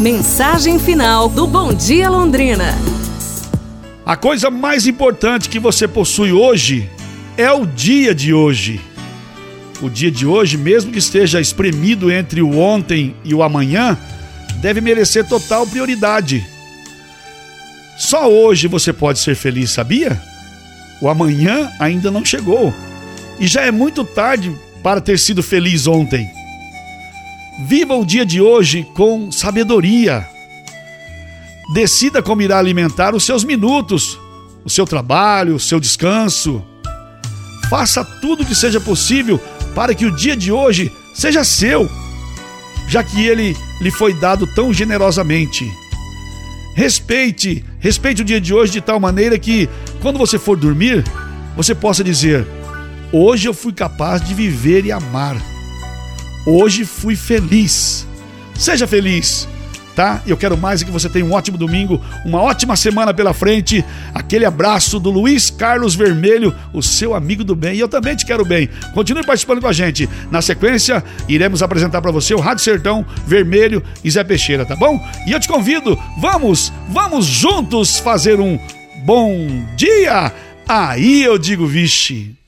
Mensagem final do Bom Dia Londrina. A coisa mais importante que você possui hoje é o dia de hoje. O dia de hoje, mesmo que esteja espremido entre o ontem e o amanhã, deve merecer total prioridade. Só hoje você pode ser feliz, sabia? O amanhã ainda não chegou. E já é muito tarde para ter sido feliz ontem. Viva o dia de hoje com sabedoria. Decida como irá alimentar os seus minutos, o seu trabalho, o seu descanso. Faça tudo o que seja possível para que o dia de hoje seja seu, já que ele lhe foi dado tão generosamente. Respeite, respeite o dia de hoje de tal maneira que, quando você for dormir, você possa dizer: Hoje eu fui capaz de viver e amar. Hoje fui feliz. Seja feliz, tá? Eu quero mais que você tenha um ótimo domingo, uma ótima semana pela frente. Aquele abraço do Luiz Carlos Vermelho, o seu amigo do bem. E eu também te quero bem. Continue participando com a gente. Na sequência, iremos apresentar para você o Rádio Sertão Vermelho e Zé Peixeira, tá bom? E eu te convido, vamos, vamos juntos fazer um bom dia. Aí eu digo, vixe.